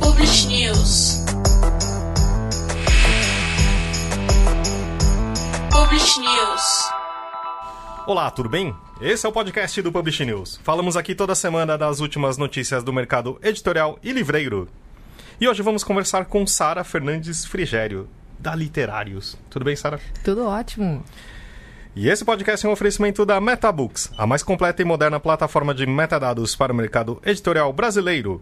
Publish News. Publish News. Olá, tudo bem? Esse é o podcast do Publish News. Falamos aqui toda semana das últimas notícias do mercado editorial e livreiro. E hoje vamos conversar com Sara Fernandes Frigério, da Literários. Tudo bem, Sara? Tudo ótimo. E esse podcast é um oferecimento da MetaBooks, a mais completa e moderna plataforma de metadados para o mercado editorial brasileiro.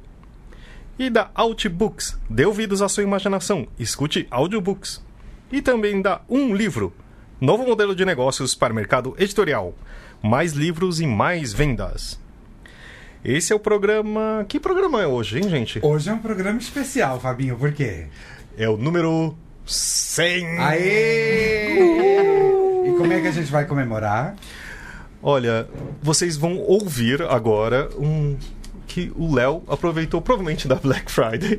E da Outbooks, dê ouvidos à sua imaginação, escute audiobooks. E também da Um Livro, novo modelo de negócios para o mercado editorial. Mais livros e mais vendas. Esse é o programa. Que programa é hoje, hein, gente? Hoje é um programa especial, Fabinho, por quê? É o número 100. Aê! E como é que a gente vai comemorar? Olha, vocês vão ouvir agora um que o Léo aproveitou provavelmente da Black Friday.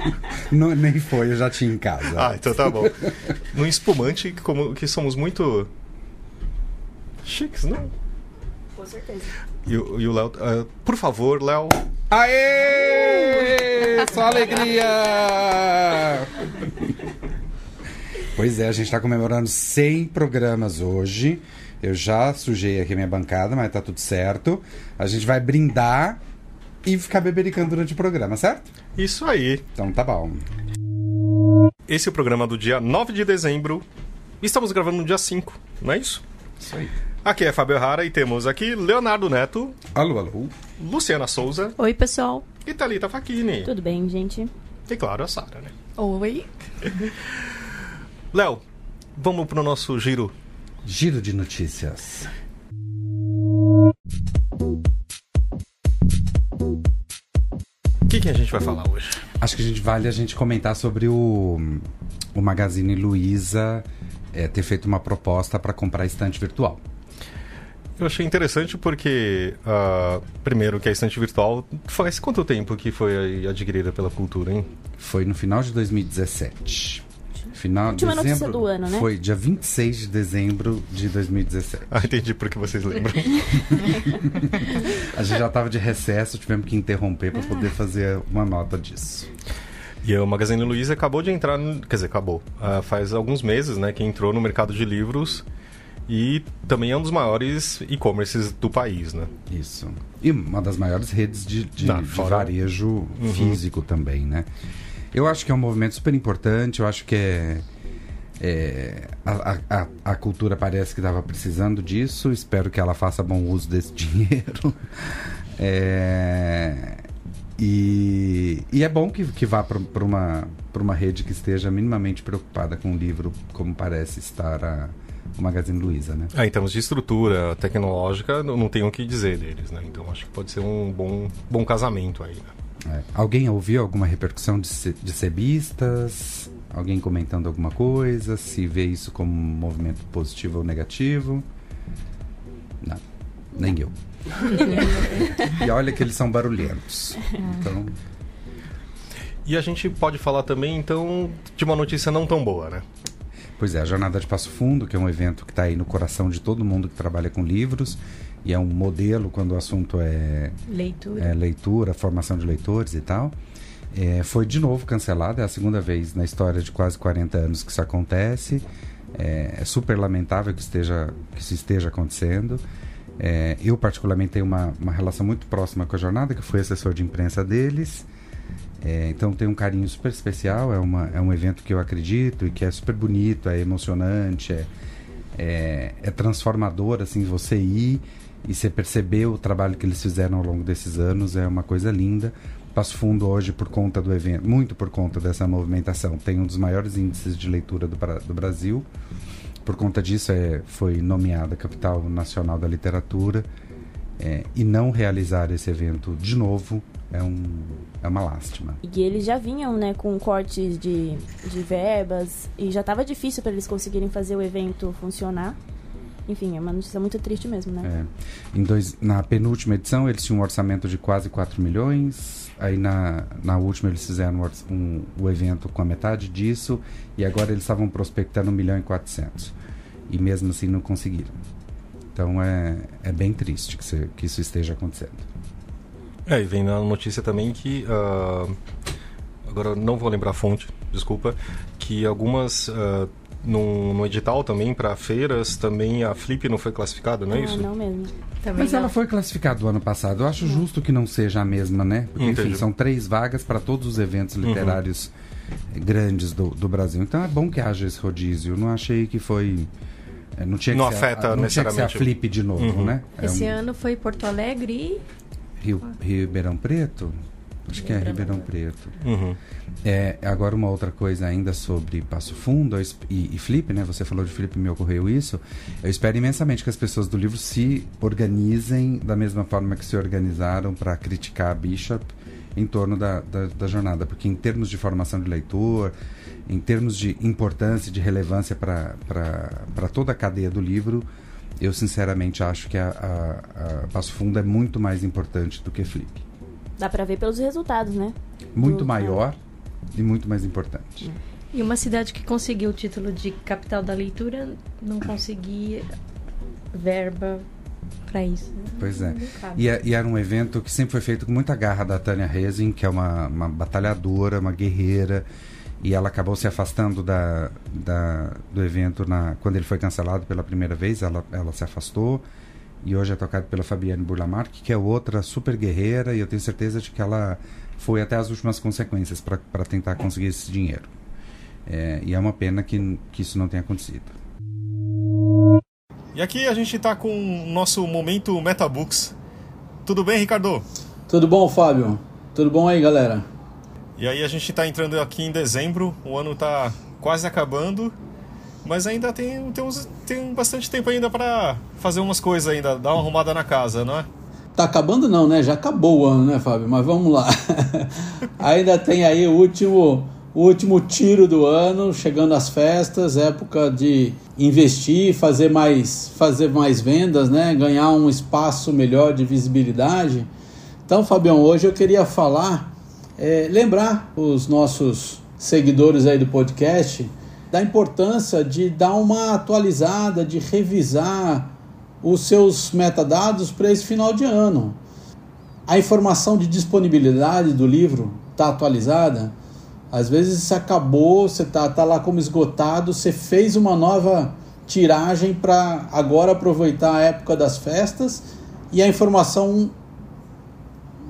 Não, nem foi, eu já tinha em casa. Ah, então tá bom. No espumante, como que somos muito chiques, não? Com certeza. E, o- e o Léo, ah, por favor, Léo, Aê! Só alegria! Pois é, a gente está comemorando 100 programas hoje. Eu já sujei aqui a minha bancada, mas tá tudo certo. A gente vai brindar e ficar bebericando durante o programa, certo? isso aí. Então tá bom. Esse é o programa do dia 9 de dezembro. Estamos gravando no dia 5, não é isso? Isso aí. Aqui é Fábio Rara e temos aqui Leonardo Neto, Alô, alô. Luciana Souza Oi, pessoal. e Thalita Facchini. Tudo bem, gente? E claro, a Sara, né? Oi. Léo, vamos pro nosso giro. Giro de notícias. O que, que a gente vai falar hoje? Acho que a gente vale a gente comentar sobre o, o Magazine Luiza é, ter feito uma proposta para comprar estante virtual. Eu achei interessante porque, ah, primeiro, que a estante virtual faz quanto tempo que foi adquirida pela cultura, hein? Foi no final de 2017. Final Última dezembro, notícia do ano, né? Foi dia 26 de dezembro de 2017. Ah, entendi porque vocês lembram. A gente já estava de recesso, tivemos que interromper para poder fazer uma nota disso. e o Magazine Luiza acabou de entrar, no- quer dizer, acabou. Ah, faz alguns meses, né, que entrou no mercado de livros e também é um dos maiores e-commerces do país, né? Isso. E uma das maiores redes de, de, Não, de varejo físico também, né? Eu acho que é um movimento super importante, eu acho que é. é, a, a- a, cultura parece que estava precisando disso, espero que ela faça bom uso desse dinheiro. É, e, e é bom que, que vá para uma, uma rede que esteja minimamente preocupada com o livro, como parece estar a, o Magazine Luiza, né? Ah, em termos de estrutura tecnológica, não, não tenho o que dizer deles, né? Então acho que pode ser um bom, bom casamento aí, né? É. Alguém ouviu alguma repercussão de, de sebistas? Alguém comentando alguma coisa? Se vê isso como um movimento positivo ou negativo? Não, nem eu. e olha que eles são barulhentos. Então, E a gente pode falar também, então, de uma notícia não tão boa, né? pois é, a Jornada de Passo Fundo, que é um evento que está aí no coração de todo mundo que trabalha com livros, e é um modelo quando o assunto é Leitura. é, leitura, formação de leitores e tal. É, foi de novo cancelado, é a segunda vez na história de quase 40 anos que isso acontece. É, é super lamentável que, esteja, que isso esteja acontecendo. É, eu, particularmente, tenho uma, uma relação muito próxima com a jornada, que fui assessor de imprensa deles. É, então, tenho um carinho super especial. É, uma, é um evento que eu acredito e que é super bonito, é emocionante, é, é, é transformador, assim, você ir e você perceber o trabalho que eles fizeram ao longo desses anos é uma coisa linda. Passo Fundo hoje, por conta do evento, muito por conta dessa movimentação, tem um dos maiores índices de leitura do, do Brasil. Por conta disso, é, foi nomeada Capital Nacional da Literatura. É, e não realizar esse evento de novo é, um, é uma lástima. E eles já vinham, né, com cortes de, de verbas e já tava difícil para eles conseguirem fazer o evento funcionar. Enfim, é uma notícia muito triste mesmo, né? É. Em dois, na penúltima edição, eles tinham um orçamento de quase 4 milhões. Aí na, na última eles fizeram um, orç- um, o evento com a metade disso. E agora eles estavam prospectando 1 milhão e 400. E mesmo assim não conseguiram. Então é, é bem triste que, se- que isso esteja acontecendo. É, e vem na notícia também que. ah, agora não vou lembrar a fonte, desculpa. Que algumas. ah, no, no edital também, para feiras, também a Flip não foi classificada, não é Ah, isso? não mesmo. Também Mas não. ela foi classificada do ano passado. Eu acho justo que não seja a mesma, né? Porque, enfim, Entendi. são três vagas para todos os eventos literários eh, grandes do, do Brasil. Então é bom que haja esse rodízio. Não achei que foi. eh, Não, tinha que Não ser afeta a, não tinha que ser a necessariamente o- Flip de novo, Uhum. né? É Esse um- ano foi Porto Alegre e Rio, Ribeirão Preto? Acho que é Ribeirão Preto. Uhum. É, agora uma outra coisa ainda sobre Passo Fundo e, e Flip, né? Você falou de Flip, me ocorreu isso. Eu espero imensamente que as pessoas do livro se organizem da mesma forma que se organizaram para criticar a Bishop em torno da, da, da jornada, porque em termos de formação de leitor, em termos de importância e de relevância para toda a cadeia do livro, eu sinceramente acho que a, a, a Passo Fundo é muito mais importante do que Flip. Dá pra ver pelos resultados, né? Muito Do- maior e muito mais importante. E uma cidade que conseguiu o título de capital da leitura não conseguia verba para isso. Pois é. E, é- e era um evento que sempre foi feito com muita garra da Tânia Rezin, que é uma, uma batalhadora, uma guerreira, e ela acabou se afastando da, da- do evento na, quando ele foi cancelado pela primeira vez, ela, ela se afastou, e hoje é tocado pela Fabiane Burlamark, que é outra super guerreira, e eu tenho certeza de que ela foi até as últimas consequências para tentar conseguir esse dinheiro. É, e é uma pena que, que isso não tenha acontecido. E aqui a gente tá com o nosso momento Metabooks. Tudo bem, Ricardo? Tudo bom, Fábio? Tudo bom aí, galera? E aí a gente tá entrando aqui em dezembro, o ano tá quase acabando, mas ainda tem, tem, uns- tem bastante tempo ainda para fazer umas coisas ainda, dar uma arrumada na casa, não é? Tá acabando não, né? Já acabou o ano, né, Fábio? Mas vamos lá. Ainda tem aí o último, o último tiro do ano, chegando às festas, época de investir, fazer mais, fazer mais vendas, né? Ganhar um espaço melhor de visibilidade. Então, Fabião, hoje eu queria falar, é, lembrar os nossos seguidores aí do podcast da importância de dar uma atualizada, de revisar os seus metadados para esse final de ano. A informação de disponibilidade do livro está atualizada. Às vezes você acabou, você está tá lá como esgotado, você fez uma nova tiragem para agora aproveitar a época das festas e a informação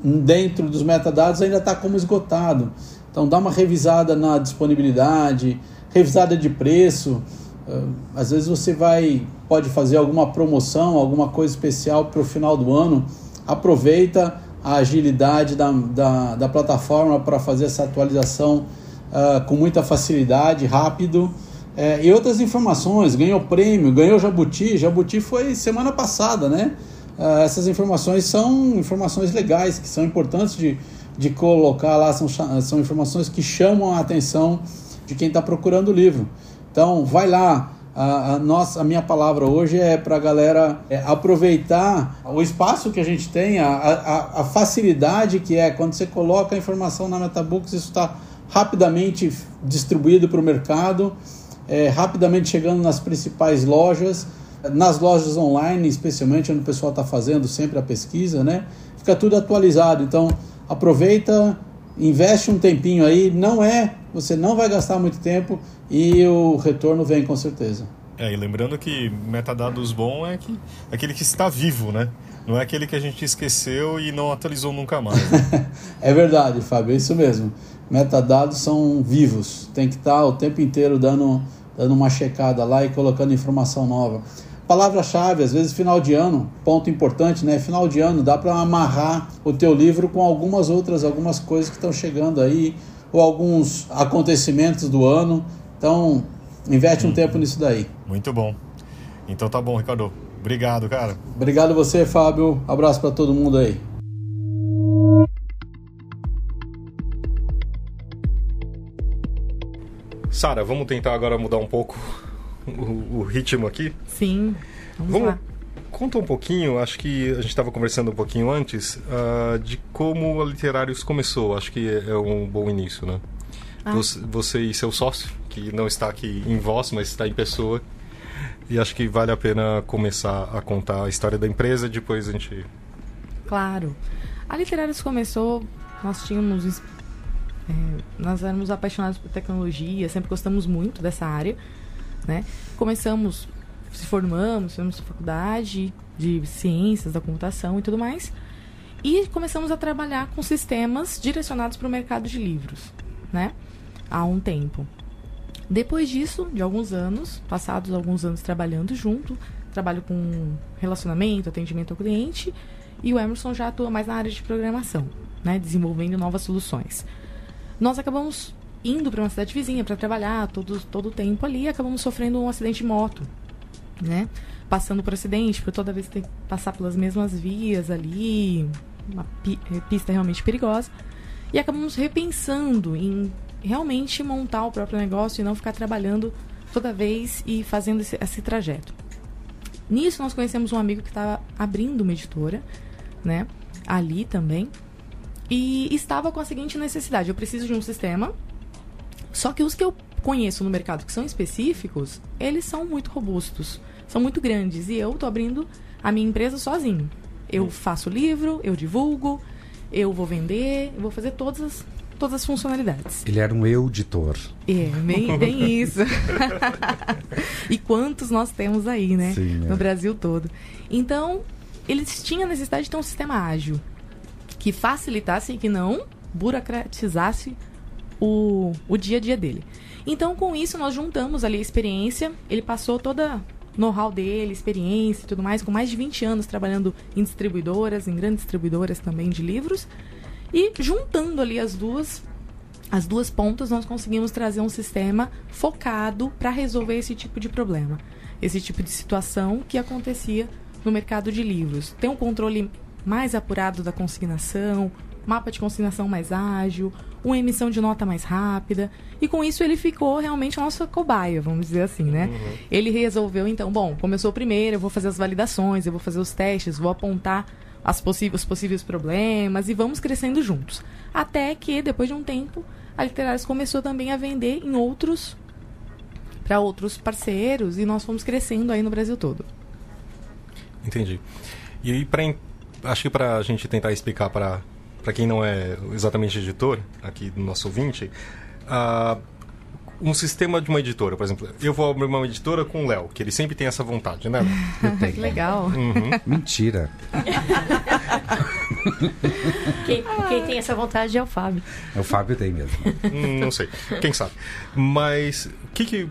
dentro dos metadados ainda está como esgotado. Então dá uma revisada na disponibilidade, revisada de preço. Uh, Às vezes você vai pode fazer alguma promoção, alguma coisa especial para o final do ano. Aproveita a agilidade da, da, da plataforma para fazer essa atualização uh, com muita facilidade, rápido. É, e outras informações, ganhou prêmio, ganhou Jabuti. Jabuti foi semana passada, né? Uh, essas informações são informações legais, que são importantes de, de colocar lá, são, são informações que chamam a atenção de quem está procurando o livro. Então, vai lá. A, a, nossa, a minha palavra hoje é para a galera é, aproveitar o espaço que a gente tem, a, a, a, facilidade que é quando você coloca a informação na Metabooks, isso está rapidamente distribuído para o mercado, é, rapidamente chegando nas principais lojas, nas lojas online, especialmente onde o pessoal está fazendo sempre a pesquisa, né? Fica tudo atualizado. Então, aproveita, investe um tempinho aí, não é, você não vai gastar muito tempo e o retorno vem com certeza. É, e lembrando que metadados bom é, que, aquele que está vivo, né? Não é aquele que a gente esqueceu e não atualizou nunca mais. Né? é verdade, Fábio, é isso mesmo. Metadados são vivos, tem que estar o tempo inteiro dando, dando uma checada lá e colocando informação nova. Palavra-chave, às vezes final de ano, ponto importante, né? Final de ano, dá para amarrar o teu livro com algumas outras, algumas coisas que estão chegando aí, ou alguns acontecimentos do ano. Então, investe um tempo nisso daí. Muito bom. Então tá bom, Ricardo. Obrigado, cara. Obrigado você, Fábio. Abraço para todo mundo aí. Sara, vamos tentar agora mudar um pouco o, o ritmo aqui? Sim. Vamos, vamos lá. Conta um pouquinho, acho que a gente estava conversando um pouquinho antes, uh, de como a Literários começou. Acho que é, é um bom início, né? Ah. Você, você, e seu sócio, que não está aqui em voz, mas está em pessoa. E acho que vale a pena começar a contar a história da empresa depois a gente. Claro. A Literários começou, nós tínhamos. é, nós éramos apaixonados por tecnologia, sempre gostamos muito dessa área. Né? Começamos, se formamos, fizemos faculdade de ciências da computação e tudo mais. E começamos a trabalhar com sistemas direcionados para o mercado de livros, né? Há um tempo. Depois disso, de alguns anos, passados alguns anos trabalhando junto, trabalho com relacionamento, atendimento ao cliente, e o Emerson já atua mais na área de programação, né, desenvolvendo novas soluções. Nós acabamos indo para uma cidade vizinha para trabalhar todo, todo o tempo ali acabamos sofrendo um acidente de moto, né? Passando por acidente, por toda vez ter que passar pelas mesmas vias ali, uma eh, pista realmente perigosa. E acabamos repensando em realmente montar o próprio negócio e não ficar trabalhando toda vez e fazendo esse, esse trajeto. Nisso nós conhecemos um amigo que estava abrindo uma editora, né? Ali também. E estava com a seguinte necessidade: eu preciso de um sistema. Só que os que eu conheço no mercado que são específicos, eles são muito robustos, são muito grandes. E eu tô abrindo a minha empresa sozinho. Eu faço livro, eu divulgo, eu vou vender, eu vou fazer todas as, todas as funcionalidades. Ele era um eu-editor. É, bem, bem isso. e quantos nós temos aí, né? Sim, é. No Brasil todo. Então, eles tinham a necessidade de ter um sistema ágil que facilitasse e que não burocratizasse o, o dia a dia dele. Então, com isso, nós juntamos ali a experiência. Ele passou toda know-how dele, experiência e tudo mais, com mais de 20 anos trabalhando em distribuidoras, em grandes distribuidoras também de livros. E juntando ali as duas, as duas pontas, nós conseguimos trazer um sistema focado para resolver esse tipo de problema, esse tipo de situação que acontecia no mercado de livros. Tem um controle mais apurado da consignação, mapa de consignação mais ágil, uma emissão de nota mais rápida. E com isso ele ficou realmente a nossa cobaia, vamos dizer assim, né? Ele resolveu, então, bom, o primeiro, eu vou fazer as validações, eu vou fazer os testes, vou apontar as possíveis, os possíveis problemas e vamos crescendo juntos. Até que, depois de um tempo, a Literários começou também a vender em outros para outros parceiros e nós fomos crescendo aí no Brasil todo. Entendi. E aí, pra, acho que para a gente tentar explicar para quem não é exatamente editor, aqui do nosso ouvinte, ah, um sistema de uma editora, por exemplo, eu vou abrir uma editora com o Léo, que ele sempre tem essa vontade, né? Eu tenho. Que legal. Uhum. Mentira. Quem, quem tem essa vontade é o Fábio. O Fábio tem mesmo. Hum, não sei, quem sabe. Mas, o que que...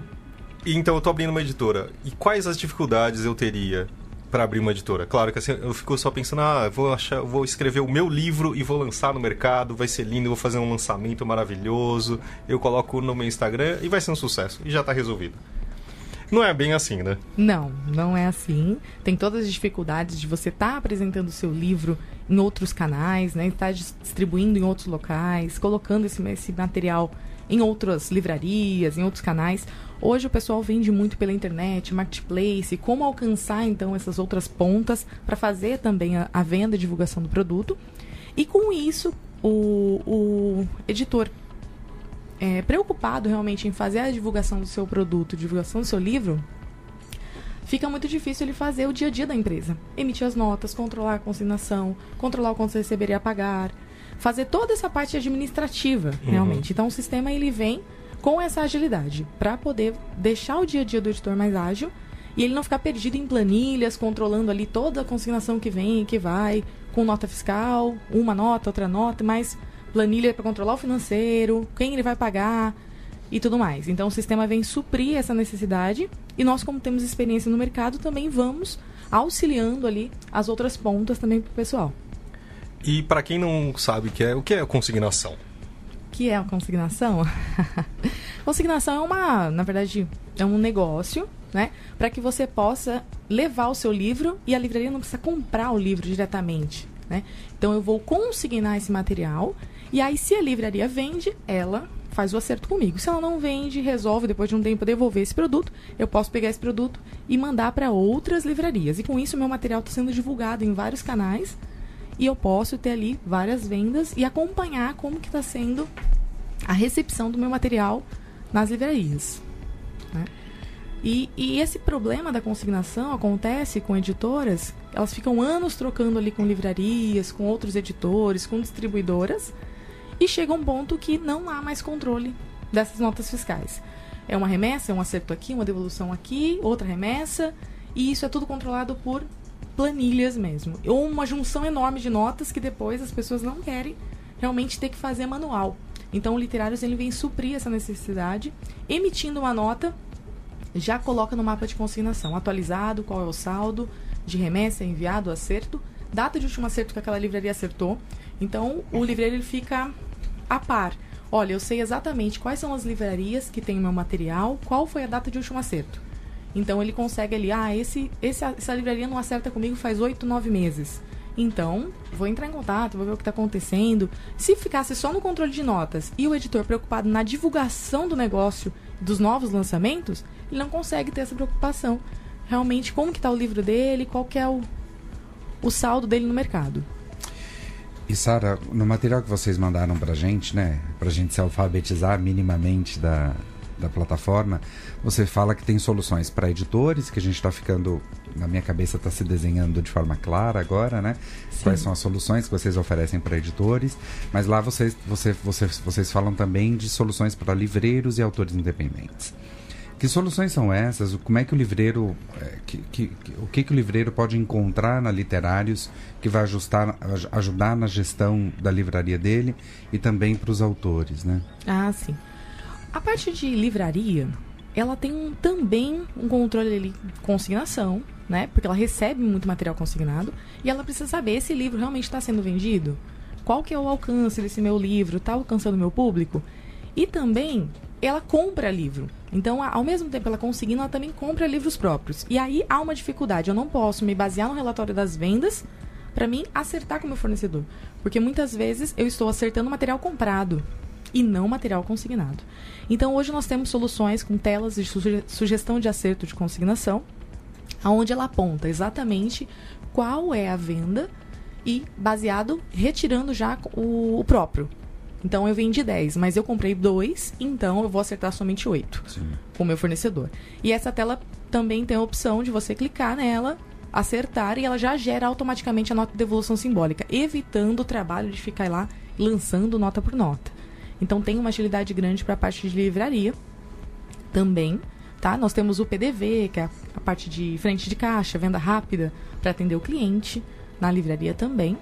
Então, eu tô abrindo uma editora. E quais as dificuldades eu teria para abrir uma editora? Claro que assim, eu fico só pensando, ah, vou, achar, vou escrever o meu livro e vou lançar no mercado, vai ser lindo, vou fazer um lançamento maravilhoso, eu coloco no meu Instagram e vai ser um sucesso. E já tá resolvido. Não é bem assim, né? Não, não é assim. Tem todas as dificuldades de você estar apresentando o seu livro em outros canais, né? Estar dis- distribuindo em outros locais, colocando esse, esse material em outras livrarias, em outros canais. Hoje o pessoal vende muito pela internet, marketplace, como alcançar então essas outras pontas para fazer também a, a venda e divulgação do produto. E com isso, o, o editor é, preocupado realmente em fazer a divulgação do seu produto, divulgação do seu livro, fica muito difícil ele fazer o dia a dia da empresa. Emitir as notas, controlar a consignação, controlar o quanto você receberia a pagar, fazer toda essa parte administrativa, realmente. Então o sistema ele vem com essa agilidade para poder deixar o dia a dia do editor mais ágil e ele não ficar perdido em planilhas, controlando ali toda a consignação que vem e que vai, com nota fiscal, uma nota, outra nota, mas planilha para controlar o financeiro, quem ele vai pagar e tudo mais. Então o sistema vem suprir essa necessidade e nós, como temos experiência no mercado, também vamos auxiliando ali as outras pontas também para o pessoal. E para quem não sabe o que é, o que é consignação? Que é a consignação? consignação é uma, na verdade, é um negócio, né, para que você possa levar o seu livro e a livraria não precisa comprar o livro diretamente, né? Então eu vou consignar esse material e aí se a livraria vende, ela faz o acerto comigo. Se ela não vende, resolve depois de um tempo devolver esse produto, eu posso pegar esse produto e mandar para outras livrarias. E com isso meu material está sendo divulgado em vários canais e eu posso ter ali várias vendas e acompanhar como que está sendo a recepção do meu material nas livrarias. E, e esse problema da consignação acontece com editoras, elas ficam anos trocando ali com livrarias, com outros editores, com distribuidoras, e chega um ponto que não há mais controle dessas notas fiscais. É uma remessa, é um acerto aqui, uma devolução aqui, outra remessa, e isso é tudo controlado por planilhas mesmo. Ou uma junção enorme de notas que depois as pessoas não querem realmente ter que fazer manual. Então o Literários ele vem suprir essa necessidade, emitindo uma nota, já coloca no mapa de consignação, atualizado, qual é o saldo de remessa, enviado, acerto, data de último acerto que aquela livraria acertou. Então o livreiro ele fica a par. Olha, eu sei exatamente quais são as livrarias que têm o meu material, qual foi a data de último acerto. Então ele consegue ali, ah, esse, esse, essa livraria não acerta comigo faz oito, nove meses. Então, vou entrar em contato, vou ver o que está acontecendo. Se ficasse só no controle de notas e o editor preocupado na divulgação do negócio, dos novos lançamentos, ele não consegue ter essa preocupação. Realmente, como que está o livro dele, qual que é o, o saldo dele no mercado. E Sara, no material que vocês mandaram pra gente, né, pra gente se alfabetizar minimamente da, da plataforma, você fala que tem soluções para editores, que a gente está ficando, na minha cabeça está se desenhando de forma clara agora, né? Sim. Quais são as soluções que vocês oferecem para editores, mas lá vocês, você, vocês, vocês falam também de soluções para livreiros e autores independentes. Que soluções são essas? Como é que o livreiro, é, que, que, o que, que o livreiro pode encontrar na Literários que vai ajustar, ajudar na gestão da livraria dele e também para os autores, né? Ah, sim. A parte de livraria, ela tem um, também um controle de consignação, né? Porque ela recebe muito material consignado e ela precisa saber se esse livro realmente está sendo vendido. Qual que é o alcance desse meu livro? Está alcançando o meu público? E também ela compra livro. Então, ao mesmo tempo ela conseguindo, ela também compra livros próprios. E aí há uma dificuldade. Eu não posso me basear no relatório das vendas para mim acertar com o meu fornecedor. Porque muitas vezes eu estou acertando material comprado e não material consignado. Então, hoje nós temos soluções com telas de suge sugestão de acerto de consignação, aonde ela aponta exatamente qual é a venda e baseado retirando já o, o próprio. Então eu vendi 10, mas eu comprei 2, então eu vou acertar somente 8 com o meu fornecedor. E essa tela também tem a opção de você clicar nela, acertar e ela já gera automaticamente a nota de devolução simbólica, evitando o trabalho de ficar lá lançando nota por nota. Então tem uma agilidade grande para a parte de livraria também. Tá? Nós temos o PDV, que é a parte de frente de caixa, venda rápida para atender o cliente, na livraria também.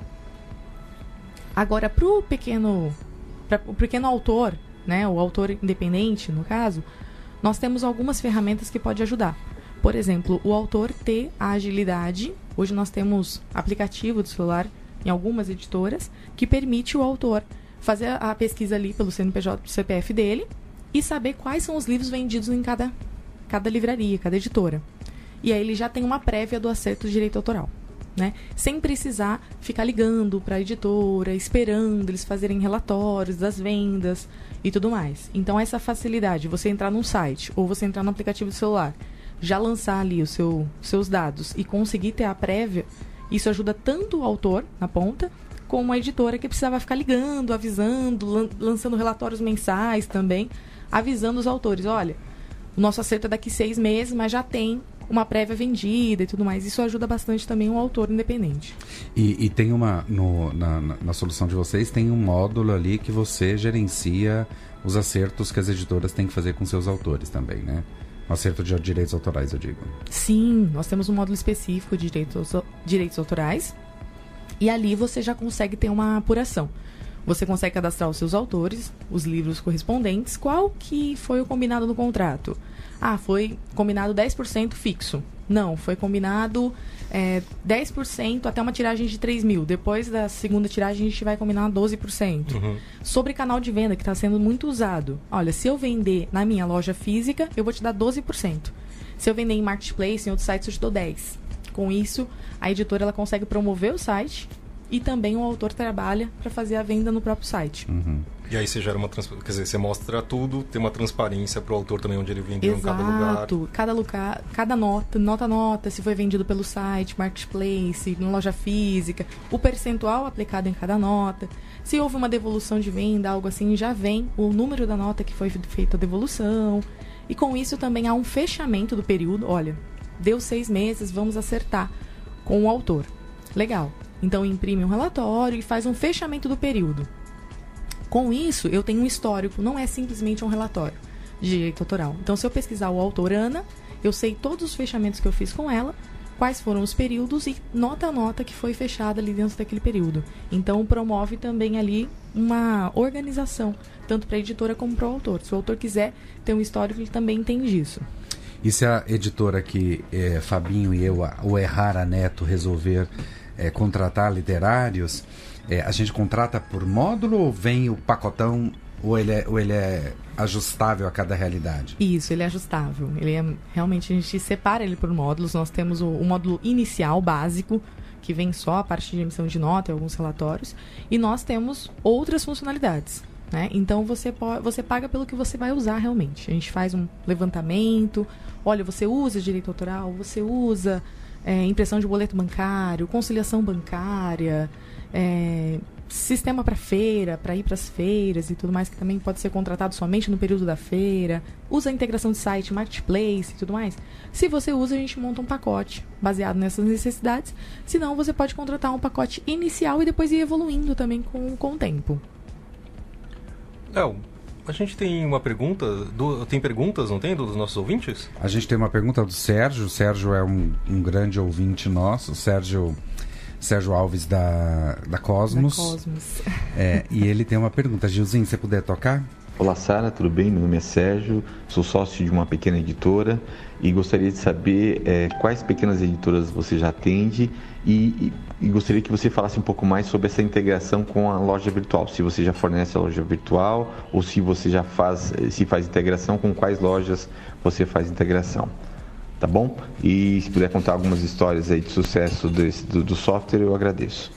Agora, para o pequeno para o pequeno autor, né, o autor independente, no caso, nós temos algumas ferramentas que pode ajudar. Por exemplo, o autor ter a agilidade. Hoje nós temos aplicativo de celular em algumas editoras que permite o autor fazer a pesquisa ali pelo CNPJ do CPF dele e saber quais são os livros vendidos em cada, cada livraria, cada editora. E aí ele já tem uma prévia do acerto de direito autoral né? Sem precisar ficar ligando para a editora, esperando eles fazerem relatórios das vendas e tudo mais. Então essa facilidade, você entrar num site ou você entrar no aplicativo do celular, já lançar ali os seu, seus dados e conseguir ter a prévia, isso ajuda tanto o autor na ponta como a editora que precisava ficar ligando, avisando, lan lançando relatórios mensais também, avisando os autores, olha, o nosso acerto é daqui seis meses, mas já tem uma prévia vendida e tudo mais. Isso ajuda bastante também um autor independente. E, e tem uma. No, na, na, solução de vocês, tem um módulo ali que você gerencia os acertos que as editoras têm que fazer com seus autores também, né? O acerto de direitos autorais, eu digo. Sim, nós temos um módulo específico de direitos, direitos autorais. E ali você já consegue ter uma apuração. Você consegue cadastrar os seus autores, os livros correspondentes, qual que foi o combinado no contrato ah, foi combinado 10% fixo. Não, foi combinado é, 10% até uma tiragem de 3 mil. Depois da segunda tiragem, a gente vai combinar 12%. Uhum. Sobre canal de venda, que está sendo muito usado. Olha, se eu vender na minha loja física, eu vou te dar 12%. Se eu vender em marketplace, em outros sites, eu te dou 10%. Com isso, a editora ela consegue promover o site e também o autor trabalha para fazer a venda no próprio site. Uhum. E aí você gera uma quer dizer, você mostra tudo, tem uma transparência para o autor também onde ele vendeu Exato. em cada lugar. Cada lugar, cada nota, nota nota, se foi vendido pelo site, marketplace, na loja física, o percentual aplicado em cada nota. Se houve uma devolução de venda, algo assim, já vem o número da nota que foi feita a devolução. E com isso também há um fechamento do período. Olha, deu seis meses, vamos acertar com o autor. Legal. Então imprime um relatório e faz um fechamento do período. Com isso, eu tenho um histórico, não é simplesmente um relatório de direito autoral. Então, se eu pesquisar o autor Ana, eu sei todos os fechamentos que eu fiz com ela, quais foram os períodos e nota a nota que foi fechada ali dentro daquele período. Então, promove também ali uma organização, tanto para a editora como para o autor. Se o autor quiser ter um histórico, ele também entende isso. E se a editora que é, Fabinho e eu, o Errara Neto, resolver é, contratar literários, é, a gente contrata por módulo ou vem o pacotão ou ele, é, ou ele é ajustável a cada realidade? Isso, ele é ajustável. Ele é realmente a gente separa ele por módulos. Nós temos o, o módulo inicial básico que vem só a parte de emissão de nota e alguns relatórios, e nós temos outras funcionalidades. Né? Então você, pode, você paga pelo que você vai usar realmente. A gente faz um levantamento. Olha, você usa direito autoral, você usa é, impressão de boleto bancário, conciliação bancária, é, sistema para feira, para ir para as feiras e tudo mais, que também pode ser contratado somente no período da feira. Usa a integração de site, marketplace e tudo mais. Se você usa, a gente monta um pacote baseado nessas necessidades. Se não, você pode contratar um pacote inicial e depois ir evoluindo também com, com o tempo. É, a gente tem uma pergunta, do, tem perguntas, não tem, dos nossos ouvintes? A gente tem uma pergunta do Sérgio. O Sérgio é um, um grande ouvinte nosso. O Sérgio, Sérgio Alves da, da Cosmos. Da Cosmos. É, e ele tem uma pergunta. Gilzinho, você puder tocar? Olá Sara, tudo bem? Meu nome é Sérgio, sou sócio de uma pequena editora e gostaria de saber é, quais pequenas editoras você já atende e, e, gostaria que você falasse um pouco mais sobre essa integração com a loja virtual. Se você já fornece a loja virtual ou se você já faz, se faz integração, com quais lojas você faz integração. Tá bom? E se puder contar algumas histórias aí de sucesso desse, do, do software, eu agradeço.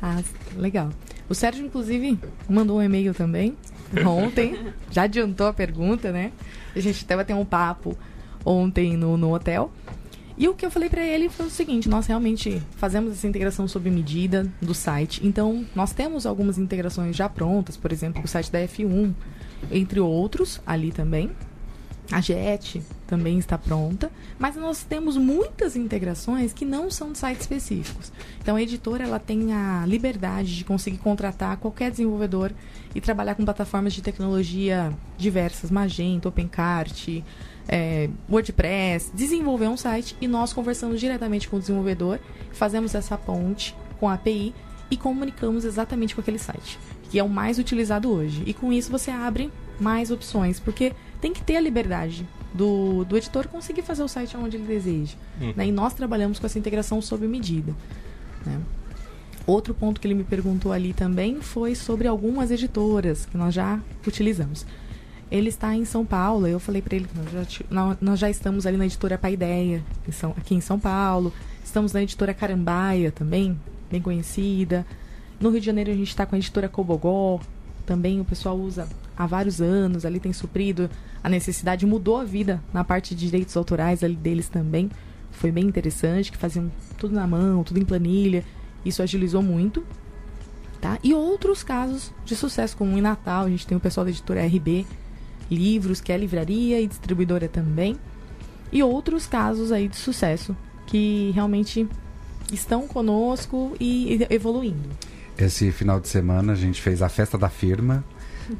Ah, legal. O Sérgio, inclusive, mandou um e-mail também ontem. já adiantou a pergunta, né? A gente até vai ter um papo ontem no, no hotel. E o que eu falei para ele foi o seguinte: nós realmente fazemos essa integração sob medida do site. Então, nós temos algumas integrações já prontas, por exemplo, o site da F1, entre outros, ali também. A JET também está pronta, mas nós temos muitas integrações que não são de sites específicos. Então a editora ela tem a liberdade de conseguir contratar qualquer desenvolvedor e trabalhar com plataformas de tecnologia diversas, Magento, OpenCart, é, WordPress, desenvolver um site e nós conversamos diretamente com o desenvolvedor, fazemos essa ponte com a API e comunicamos exatamente com aquele site, que é o mais utilizado hoje. E com isso você abre mais opções, porque tem que ter a liberdade do, do editor conseguir fazer o site onde ele deseja. Uhum. Né? E nós trabalhamos com essa integração sob medida. Né? Outro ponto que ele me perguntou ali também foi sobre algumas editoras que nós já utilizamos. Ele está em São Paulo, eu falei para ele que nós já, nós já, estamos ali na editora Paideia, aqui em São Paulo. Estamos na editora Carambaia também, bem conhecida. No Rio de Janeiro a gente está com a editora Cobogó, também o pessoal usa há vários anos, ali tem suprido a necessidade, mudou a vida na parte de direitos autorais ali deles também. Foi bem interessante, que faziam tudo na mão, tudo em planilha. Isso agilizou muito. Tá? E outros casos de sucesso, como em Natal, a gente tem o pessoal da editora RB Livros, que é livraria e distribuidora também. E outros casos aí de sucesso que realmente estão conosco e evoluindo. Esse final de semana a gente fez a festa da firma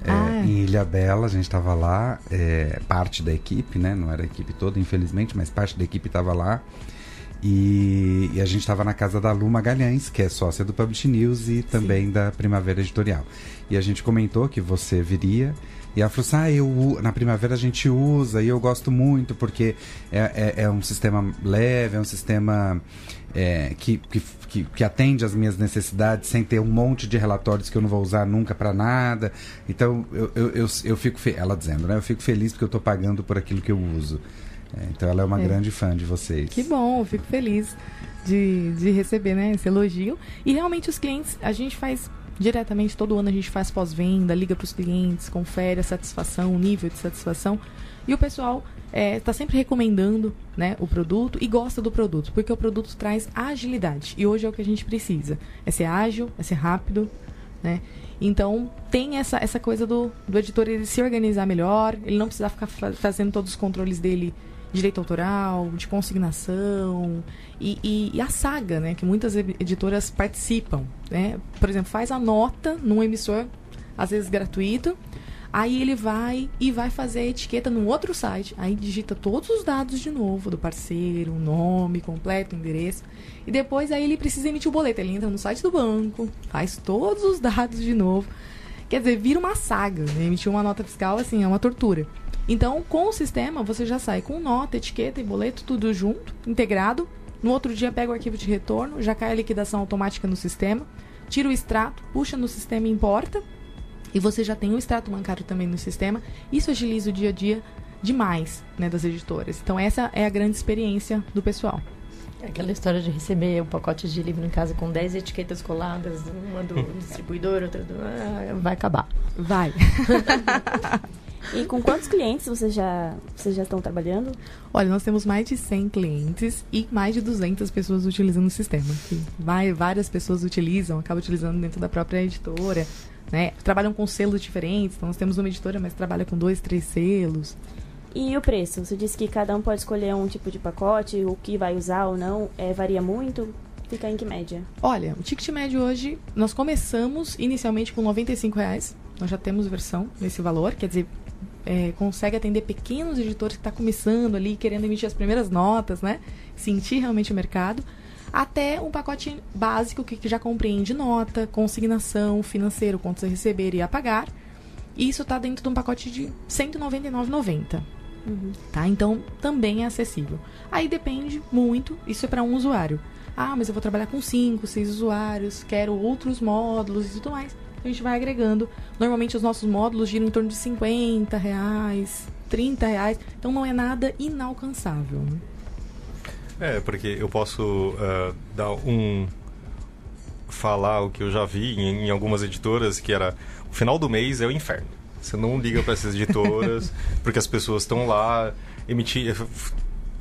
é, ah. em Ilha Bela, a gente estava lá, é, parte da equipe, né? Não era a equipe toda, infelizmente, mas parte da equipe estava lá. E, e, a gente estava na casa da Lu Magalhães, que é sócia do Publish News e também Sim. da Primavera Editorial. E a gente comentou que você viria. E ela falou assim: ah, eu, na primavera a gente usa e eu gosto muito porque é, é, é um sistema leve, é um sistema é, que, que, que, atende às minhas necessidades sem ter um monte de relatórios que eu não vou usar nunca para nada. Então eu, eu, eu, eu fico, ela dizendo, né? Eu fico feliz porque eu estou pagando por aquilo que eu uso. É, então ela é uma é. grande fã de vocês. Que bom, eu fico feliz de, de receber né, esse elogio. E realmente os clientes, a gente faz diretamente, todo ano a gente faz pós-venda, liga para os clientes, confere a satisfação, o nível de satisfação. E o pessoal está é, tá sempre recomendando né, o produto e gosta do produto, porque o produto traz agilidade. E hoje é o que a gente precisa. É ser ágil, é ser rápido, né? Então, tem essa, essa coisa do, do editor ele se organizar melhor, ele não precisar ficar fa fazendo todos os controles dele direito autoral, de consignação e, e, e, a saga, né, que muitas editoras participam, né? Por exemplo, faz a nota num emissor, às vezes gratuito, aí ele vai e vai fazer a etiqueta num outro site, aí digita todos os dados de novo do parceiro, nome completo, endereço, e depois aí ele precisa emitir o boleto, ele entra no site do banco, faz todos os dados de novo. Quer dizer, vira uma saga, né? emitir uma nota fiscal assim é uma tortura. Então, com o sistema, você já sai com nota, etiqueta e boleto, tudo junto, integrado. No outro dia, pega o arquivo de retorno, já cai a liquidação automática no sistema, tira o extrato, puxa no sistema e importa. E você já tem o extrato bancário também no sistema. Isso agiliza o dia a dia demais né, das editoras. Então, essa é a grande experiência do pessoal. Aquela história de receber um pacote de livro em casa com 10 etiquetas coladas, uma do distribuidor, outra do. Ah, vai acabar. Vai. E com quantos clientes vocês já, vocês já estão trabalhando? Olha, nós temos mais de 100 clientes e mais de 200 pessoas utilizando o sistema. Que vai, várias pessoas utilizam, acabam utilizando dentro da própria editora. Né? Trabalham com selos diferentes. Então, nós temos uma editora, mas trabalha com dois, três selos. E o preço? Você disse que cada um pode escolher um tipo de pacote, o que vai usar ou não. É, varia muito? Fica em que média? Olha, o ticket médio hoje, nós começamos inicialmente com R$ reais. Nós já temos versão nesse valor, quer dizer, é, consegue atender pequenos editores que estão tá começando ali, querendo emitir as primeiras notas, né? Sentir realmente o mercado. Até um pacote básico que, que já compreende nota, consignação, financeiro, quanto você receber e a pagar. E isso está dentro de um pacote de R$ 199,90. Uhum. Tá? Então, também é acessível. Aí depende muito, isso é para um usuário. Ah, mas eu vou trabalhar com 5, 6 usuários, quero outros módulos e tudo mais a gente vai agregando. Normalmente os nossos módulos giram em torno de 50 reais, 30 reais. Então não é nada inalcançável. Né? É, porque eu posso uh, dar um. falar o que eu já vi em, em algumas editoras, que era o final do mês é o inferno. Você não liga para essas editoras, porque as pessoas estão lá emitir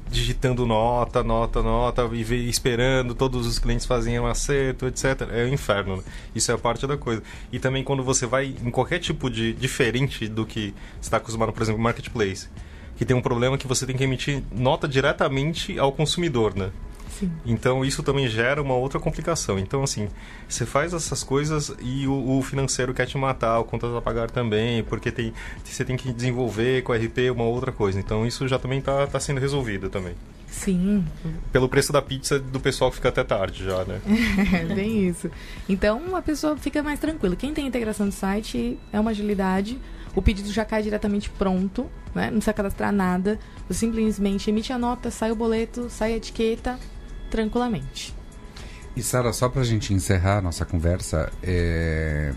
digitando nota, nota, nota e esperando, todos os clientes fazem um acerto, etc. É um inferno. Né? Isso é a parte da coisa. E também quando você vai em qualquer tipo de diferente do que está acostumado, por exemplo, marketplace, que tem um problema que você tem que emitir nota diretamente ao consumidor, né? Sim. Então isso também gera uma outra complicação. Então, assim, você faz essas coisas e o, o financeiro quer te matar, o contas a pagar também, porque tem, você tem que desenvolver com o RP uma outra coisa. Então isso já também está tá sendo resolvido também. Sim. Pelo preço da pizza do pessoal que fica até tarde já, né? É, bem isso. Então a pessoa fica mais tranquila. Quem tem integração de site é uma agilidade. O pedido já cai diretamente pronto, né? não precisa cadastrar nada. Você simplesmente emite a nota, sai o boleto, sai a etiqueta, tranquilamente. E Sara, só para a gente encerrar a nossa conversa, é...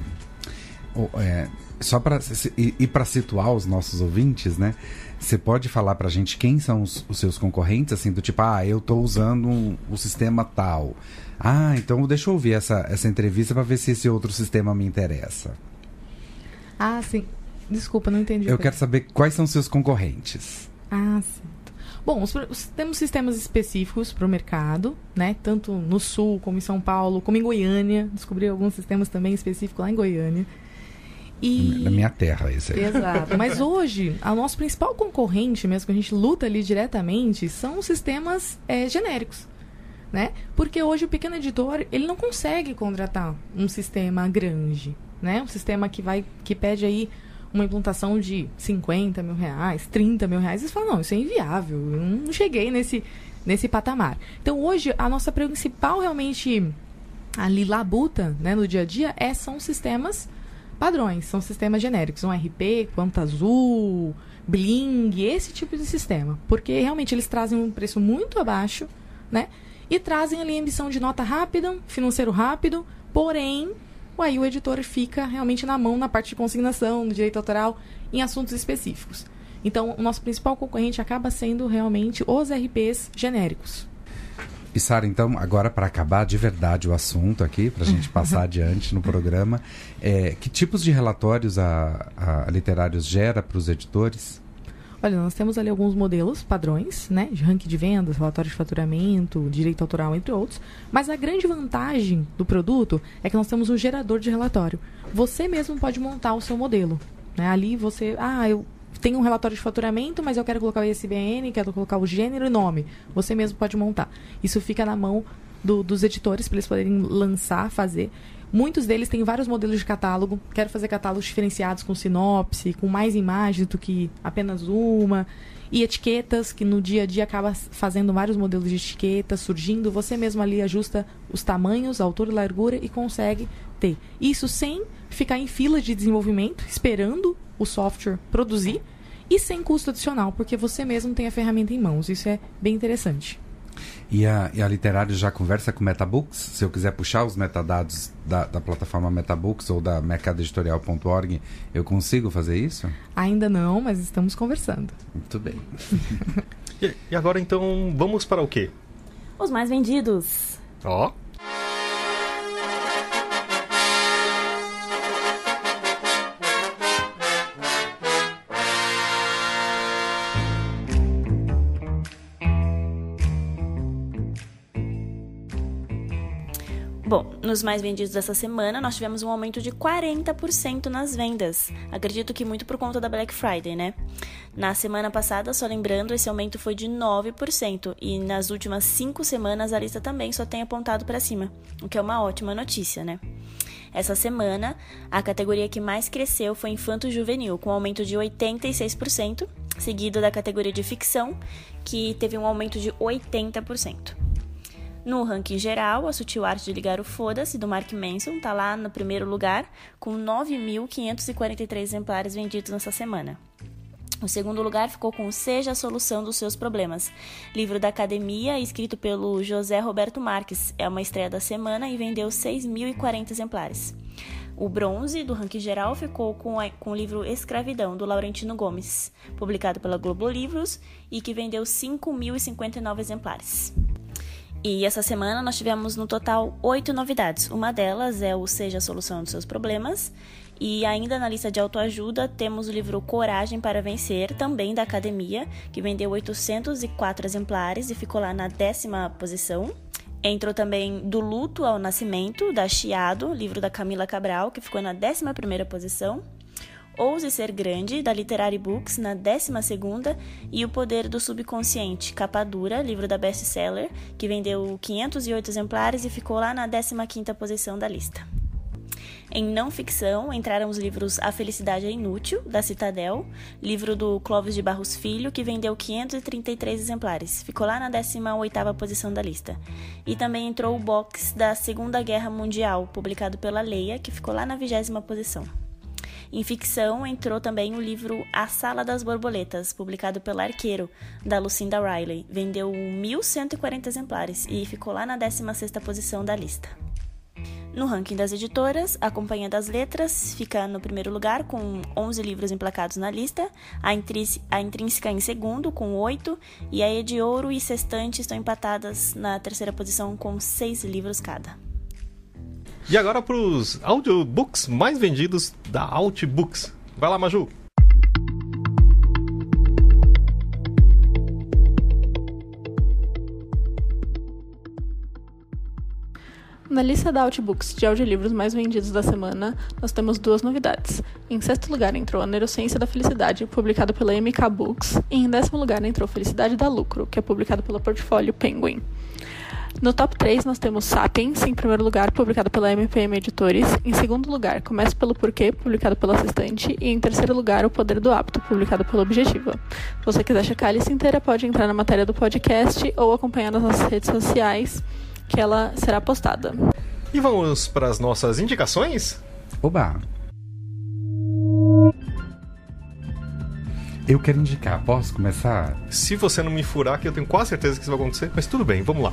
É... só para e, para situar os nossos ouvintes, né? Você pode falar para a gente quem são os, os, seus concorrentes, assim, do tipo, ah, eu estou usando um, o sistema tal. Ah, então deixa eu ouvir essa, essa entrevista para ver se esse outro sistema me interessa. Ah, sim. Desculpa, não entendi. Eu quero saber quais são seus concorrentes. Ah, sim. Bom, os, os, temos sistemas específicos para o mercado, né? Tanto no Sul, como em São Paulo, como em Goiânia. Descobri alguns sistemas também específicos lá em Goiânia. E... Na minha terra, isso aí. Exato. Mas hoje, o nosso principal concorrente, mesmo que a gente luta ali diretamente, são os sistemas é, genéricos. Né? Porque hoje o pequeno editor, ele não consegue contratar um sistema grande, né? Um sistema que vai, que pede aí uma implantação de 50 mil reais, 30 mil reais, eles falam, não, isso é inviável, eu não cheguei nesse, nesse patamar. Então, hoje, a nossa principal, realmente, ali, labuta, né, no dia a dia, é, são sistemas padrões, são sistemas genéricos, um RP, Quanto Azul, Bling, esse tipo de sistema. Porque, realmente, eles trazem um preço muito abaixo, né, e trazem ali a emissão de nota rápida, financeiro rápido, porém aí o editor fica realmente na mão na parte de consignação, no direito autoral, em assuntos específicos. Então, o nosso principal concorrente acaba sendo realmente os RPs genéricos. E Sara, então, agora para acabar de verdade o assunto aqui, para a gente passar adiante no programa, é, que tipos de relatórios a, a Literários gera para os editores? Olha, nós temos ali alguns modelos padrões, né? De ranking de vendas, relatório de faturamento, direito autoral, entre outros. Mas a grande vantagem do produto é que nós temos um gerador de relatório. Você mesmo pode montar o seu modelo. Né? Ali você. Ah, eu tenho um relatório de faturamento, mas eu quero colocar o ISBN, quero colocar o gênero e nome. Você mesmo pode montar. Isso fica na mão do- dos editores para eles poderem lançar, fazer. Muitos deles têm vários modelos de catálogo. Quero fazer catálogos diferenciados com sinopse, com mais imagens do que apenas uma. E etiquetas, que no dia a dia acaba fazendo vários modelos de etiquetas, surgindo. Você mesmo ali ajusta os tamanhos, altura e largura e consegue ter. Isso sem ficar em fila de desenvolvimento, esperando o software produzir. E sem custo adicional, porque você mesmo tem a ferramenta em mãos. Isso é bem interessante. E a, e a Literário já conversa com Metabooks? Se eu quiser puxar os metadados da, da plataforma Metabooks ou da mercadoeditorial.org, eu consigo fazer isso? Ainda não, mas estamos conversando. Muito bem. E, e agora então vamos para o quê? Os mais vendidos. Ó. Bom, nos mais vendidos dessa semana, nós tivemos um aumento de 40% nas vendas. Acredito que muito por conta da Black Friday, né? Na semana passada, só lembrando, esse aumento foi de 9%. E nas últimas cinco semanas, a lista também só tem apontado para cima, o que é uma ótima notícia, né? Essa semana, a categoria que mais cresceu foi Infanto Juvenil, com um aumento de 86%, seguido da categoria de ficção, que teve um aumento de 80%. No ranking geral, a Sutil Arte de Ligar o Foda-se, do Mark Manson, tá lá no primeiro lugar, com 9.543 exemplares vendidos nessa semana. O segundo lugar ficou com Seja a Solução dos Seus Problemas, livro da academia escrito pelo José Roberto Marques. É uma estreia da semana e vendeu 6.040 exemplares. O bronze do ranking geral ficou com, a- com o livro Escravidão, do Laurentino Gomes, publicado pela Globo Livros e que vendeu 5.059 exemplares. E essa semana nós tivemos no total oito novidades. Uma delas é o Seja a Solução dos Seus Problemas. E ainda na lista de autoajuda temos o livro Coragem para Vencer, também da Academia, que vendeu 804 exemplares e ficou lá na décima posição. Entrou também Do Luto ao Nascimento, da Chiado, livro da Camila Cabral, que ficou na décima primeira posição. Ouse Ser Grande, da Literary Books, na 12ª, e O Poder do Subconsciente, capa dura, livro da best-seller, que vendeu 508 exemplares e ficou lá na 15ª posição da lista. Em não ficção, entraram os livros A Felicidade é Inútil, da Citadel, livro do Clóvis de Barros Filho, que vendeu 533 exemplares, ficou lá na 18ª posição da lista. E também entrou o box da Segunda Guerra Mundial, publicado pela Leia, que ficou lá na 20ª posição. Em ficção, entrou também o livro A Sala das Borboletas, publicado pela Arqueiro, da Lucinda Riley. Vendeu 1.140 exemplares e ficou lá na 16ª posição da lista. No ranking das editoras, a Companhia das Letras fica no primeiro lugar com 11 livros emplacados na lista, a, a Intrínseca em segundo com 8 e a Ed Ouro e Sextante estão empatadas na terceira posição com 6 livros cada. E agora para os audiobooks mais vendidos da Outbooks. Vai lá, Maju. Na lista da Outbooks de audiolivros mais vendidos da semana, nós temos duas novidades. Em sexto lugar entrou A Neurociência da Felicidade, publicado pela MK Books, e em décimo lugar entrou Felicidade dá Lucro, que é publicado pela Portfólio Penguin. No top 3 nós temos Sapiens, em primeiro lugar, publicado pela MPM Editores. Em segundo lugar, Comece pelo Porquê, publicado pela Assistente. E em terceiro lugar, O Poder do Hábito, publicado pela Objetiva. Se você quiser checar a lista inteira, pode entrar na matéria do podcast ou acompanhar nas nossas redes sociais, que ela será postada. E vamos para as nossas indicações? Oba! Eu quero indicar, posso começar? Se você não me furar, que eu tenho quase certeza que isso vai acontecer, mas tudo bem, vamos lá.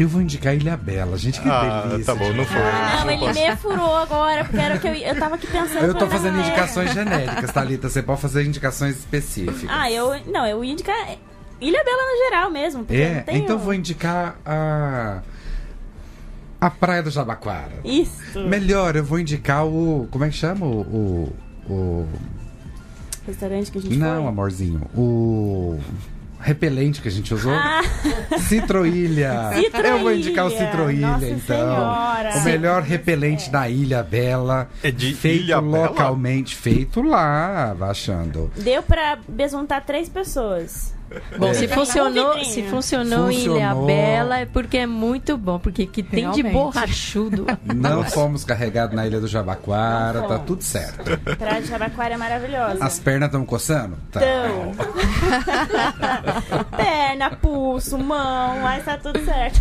Eu vou indicar Ilha Bela, gente, que Ah, delícia. tá bom, não foi. Não, Não ele posso- me furou agora, porque era o que eu, eu tava aqui pensando. Eu tô fazendo indicações genéricas, Thalita. Você pode fazer indicações específicas. Ah, eu. Não, eu ia indicar Ilha Bela no geral mesmo. Porque É, não tem então vou indicar a. A Praia do Jabaquara. Isso. Melhor, eu vou indicar o. Como é que chama? O. o, o- restaurante que a gente Não, foi? amorzinho. O repelente que a gente usou. Ah, Citroilha. Citroilha. Eu vou indicar o Citroilha, Nossa então. Senhora. O melhor repelente da Ilha Bela. É de feito Ilha Bela? localmente, feito lá, baixando. Deu pra besuntar três pessoas. Bom, se É. funcionou, Um vidrinho. se funcionou, em Ilha Funcionou. Bela é porque é muito bom, porque que tem de Realmente. borrachudo. Não fomos carregados na Ilha do Jabaquara, tá tudo certo. Praia de Jabaquara é maravilhosa. As pernas estão coçando? Tá. Então. Perna, pulso, mão, mas tá tudo certo.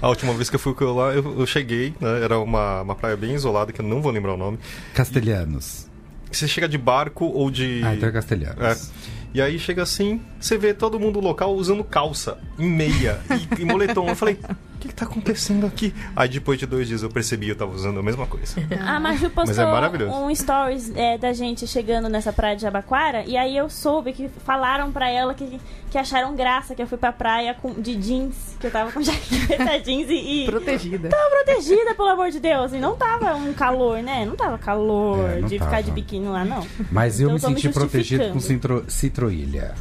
A última vez que eu fui lá, eu, eu cheguei, né? Era uma, uma praia bem isolada, que eu não vou lembrar o nome. Castelhanos. Você chega de barco ou de. Ah, então é Castelhanos. É. E aí chega assim, você vê todo mundo local usando calça, em meia e, e moletom. Eu falei, que, que tá acontecendo aqui? Aí depois de dois dias eu percebi que eu tava usando a mesma coisa. A Maju postou Mas é um stories é, da gente chegando nessa praia de Jabaquara e aí eu soube que falaram pra ela que, que acharam graça que eu fui pra praia com, de jeans, que eu tava com jaqueta jeans e, e Protegida. tava protegida, pelo amor de Deus. E não tava um calor, né? Não tava calor É, não de ficar tava. de biquíni lá, não. Mas eu Então me senti protegido com citro, Citroilha.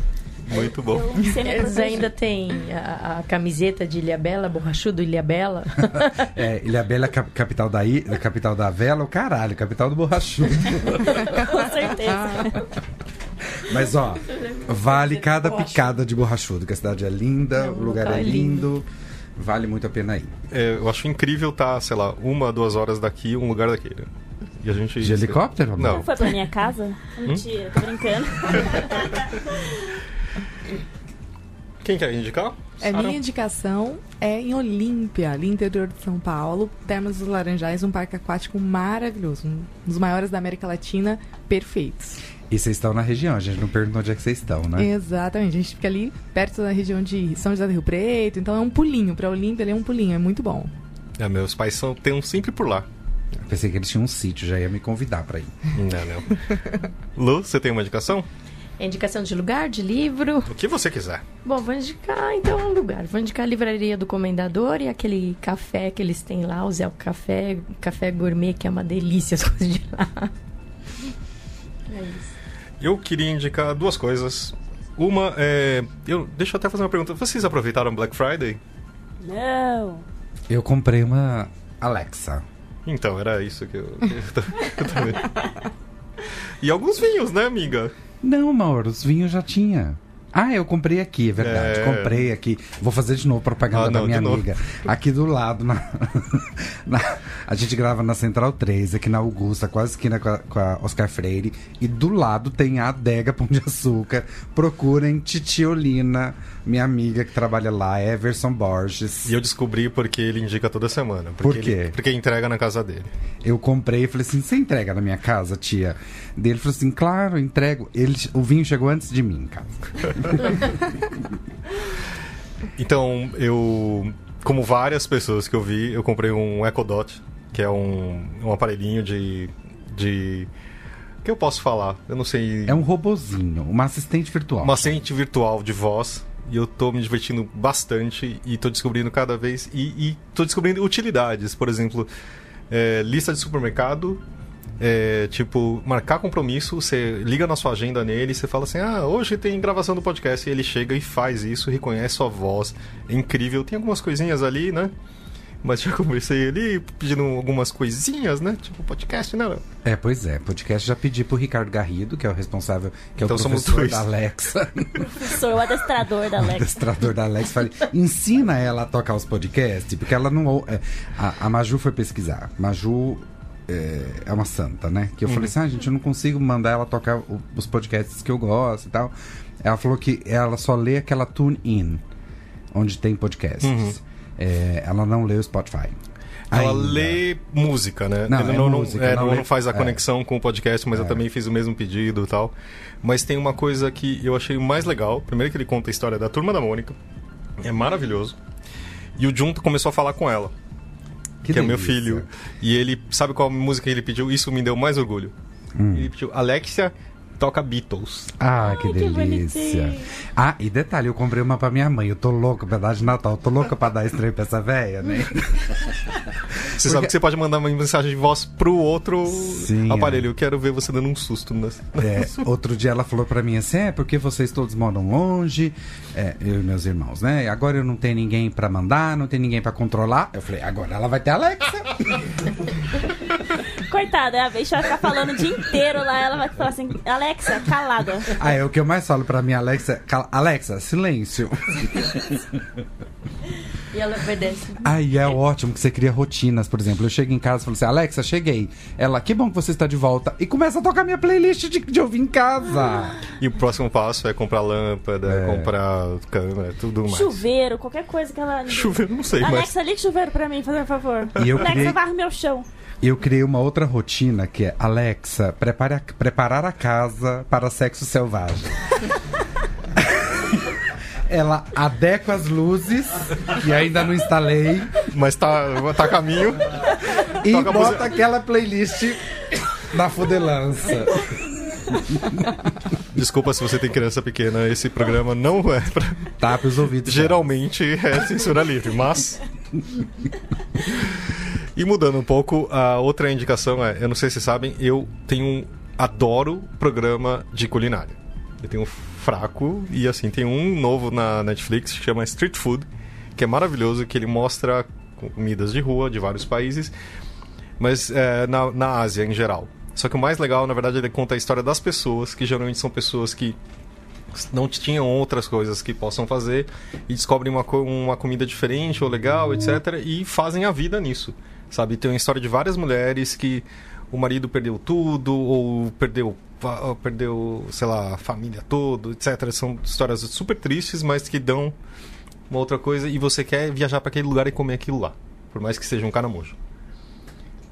Muito bom. Eles ainda têm a, a camiseta de Ilha Bela, borrachudo Ilha Bela. É, Ilha Bela é cap- capital da, I, capital da vela, o caralho, capital do borrachudo. Com certeza. Mas ó, vale cada picada de borrachudo, que a cidade é linda, o lugar é é lindo, vale muito a pena ir. É, eu acho incrível tá, sei lá, uma, duas horas daqui, um lugar daquele. E a gente. De helicóptero? Não. Não foi pra minha casa? Mentira, tô brincando. Quem quer indicar? É, Sara? minha indicação é em Olímpia, ali interior de São Paulo, Termas dos Laranjais, um parque aquático maravilhoso, um dos maiores da América Latina, perfeitos. E vocês estão na região, a gente não perguntou onde é que vocês estão, né? Exatamente, a gente fica ali perto da região de São José do Rio Preto, então é um pulinho, pra Olímpia ali é um pulinho, é muito bom. É, meus pais são, tem um sempre por lá. Eu Pensei que eles tinham um sítio, já ia me convidar pra ir. Não, não. Lu, você tem uma indicação? Indicação de lugar, de livro. O que você quiser. Bom, vou indicar então um lugar. Vou indicar a livraria do Comendador e aquele café que eles têm lá, o Zé Café, café gourmet, que é uma delícia as coisas de lá. É isso. Eu queria indicar duas coisas. Uma é. Eu, deixa eu até fazer uma pergunta. Vocês aproveitaram Black Friday? Não. Eu comprei uma Alexa. Então, era isso que eu. eu tô- e alguns vinhos, né, amiga? Não, amor, os vinhos já tinha. Ah, eu comprei aqui, é verdade. É. Comprei aqui. Vou fazer de novo propaganda Ah, da não, minha de novo. amiga. Aqui do lado, na, na- a gente grava na Central 3, aqui na Augusta, quase esquina com a, com a Oscar Freire. E do lado tem a Adega Pão de Açúcar. Procurem Titiolina, minha amiga que trabalha lá, Everson Borges. E eu descobri porque ele indica toda semana. Porque Por quê? Ele, porque entrega na casa dele. Eu comprei e falei assim: você entrega na minha casa, tia? Dele falou assim: claro, entrego. Ele, o vinho chegou antes de mim em casa. Então, eu. Como várias pessoas que eu vi, eu comprei um Echo Dot, que é um, um aparelhinho de. de. O que eu posso falar? Eu não sei. É um robozinho, uma assistente virtual. uma assistente virtual de voz. E eu tô me divertindo bastante e tô descobrindo cada vez. E, e tô descobrindo utilidades. Por exemplo, é, lista de supermercado. é, tipo, marcar compromisso, você liga na sua agenda nele você fala assim: Ah, hoje tem gravação do podcast. E ele chega e faz isso, reconhece sua voz. É incrível. Tem algumas coisinhas ali, né? Mas já conversei ali pedindo algumas coisinhas, né? Tipo, podcast, né? É, pois é. Podcast já pedi pro Ricardo Garrido, que é o responsável, que é Então o somos professor dois. da Alexa, Sou o adestrador da o Alex. adestrador da Alexa. Falei, ensina ela a tocar os podcasts, porque ela não. é, a, a Maju foi pesquisar. Maju é, é uma santa, né? Que eu falei assim, ah, gente, eu não consigo mandar ela tocar o- os podcasts que eu gosto e tal. Ela falou que ela só lê aquela tune in, onde tem podcasts. É, ela não lê o Spotify. Ela Ainda. lê música, né? Não, Ele é não, música, é, não lê- não faz a é. conexão com o podcast, mas eu É. também fiz o mesmo pedido e tal. Mas tem uma coisa que eu achei mais legal. Primeiro que ele conta a história da Turma da Mônica. É maravilhoso. E o Junto começou a falar com ela, que, é meu filho. E ele, sabe qual música ele pediu? Isso me deu mais orgulho. Hum. Ele pediu, Alexia, toca Beatles. Ah, que Ai, que delícia. bonitinho. ah, e detalhe, eu comprei uma pra minha mãe. Eu tô louco pra dar de Natal. Tô louco pra dar estranho pra essa véia, né? Você sabe que você pode mandar uma mensagem de voz pro outro Sim, aparelho. Eu quero ver você dando um susto. Nessa... É, outro dia ela falou pra mim assim, é porque vocês todos moram longe, é, eu e meus irmãos, né? Agora eu não tenho ninguém pra mandar, não tenho ninguém pra controlar. Eu falei, agora ela vai ter a Alexa. Coitada, a bicha vai ficar falando o dia inteiro lá. Ela vai falar assim: Alexa, calada. Ah, é o que eu mais falo pra minha Alexa, Alexa, silêncio. E ela obedece. Aí é ótimo que você cria rotinas, por exemplo. Eu chego em casa e falo assim, Alexa, cheguei. Ela, que bom que você está de volta. E começa a tocar minha playlist de, de ouvir em casa. E o próximo passo é comprar lâmpada, É. comprar câmera, tudo mais. Chuveiro, qualquer coisa que ela. Chuveiro, não sei, mas. Alexa, liga o chuveiro pra mim, fazer um favor. E eu Alexa, criei- varre meu chão. Eu criei uma outra rotina que é Alexa, prepare a- preparar a casa para sexo selvagem. Ela adequa as luzes, que ainda não instalei, Mas tá, tá a caminho. e Toca bota música- aquela playlist da fodelança. Desculpa se você tem criança pequena, esse programa não é pra. Tapa os ouvidos. Geralmente é censura livre, mas. E mudando um pouco, a outra indicação é, eu não sei se vocês sabem, eu tenho um adoro programa de culinária. Eu tenho um fraco e assim, tem um novo na Netflix que chama Street Food, que é maravilhoso, que ele mostra comidas de rua de vários países, mas é, na, na Ásia em geral. Só que o mais legal, na verdade, ele conta a história das pessoas, que geralmente são pessoas que não tinham outras coisas que possam fazer e descobrem uma, uma comida diferente ou legal, etc. E fazem a vida nisso, sabe? Tem uma história de várias mulheres que o marido perdeu tudo ou perdeu, perdeu sei lá, a família toda, etc. São histórias super tristes, mas que dão uma outra coisa e você quer viajar para aquele lugar e comer aquilo lá, por mais que seja um caramujo.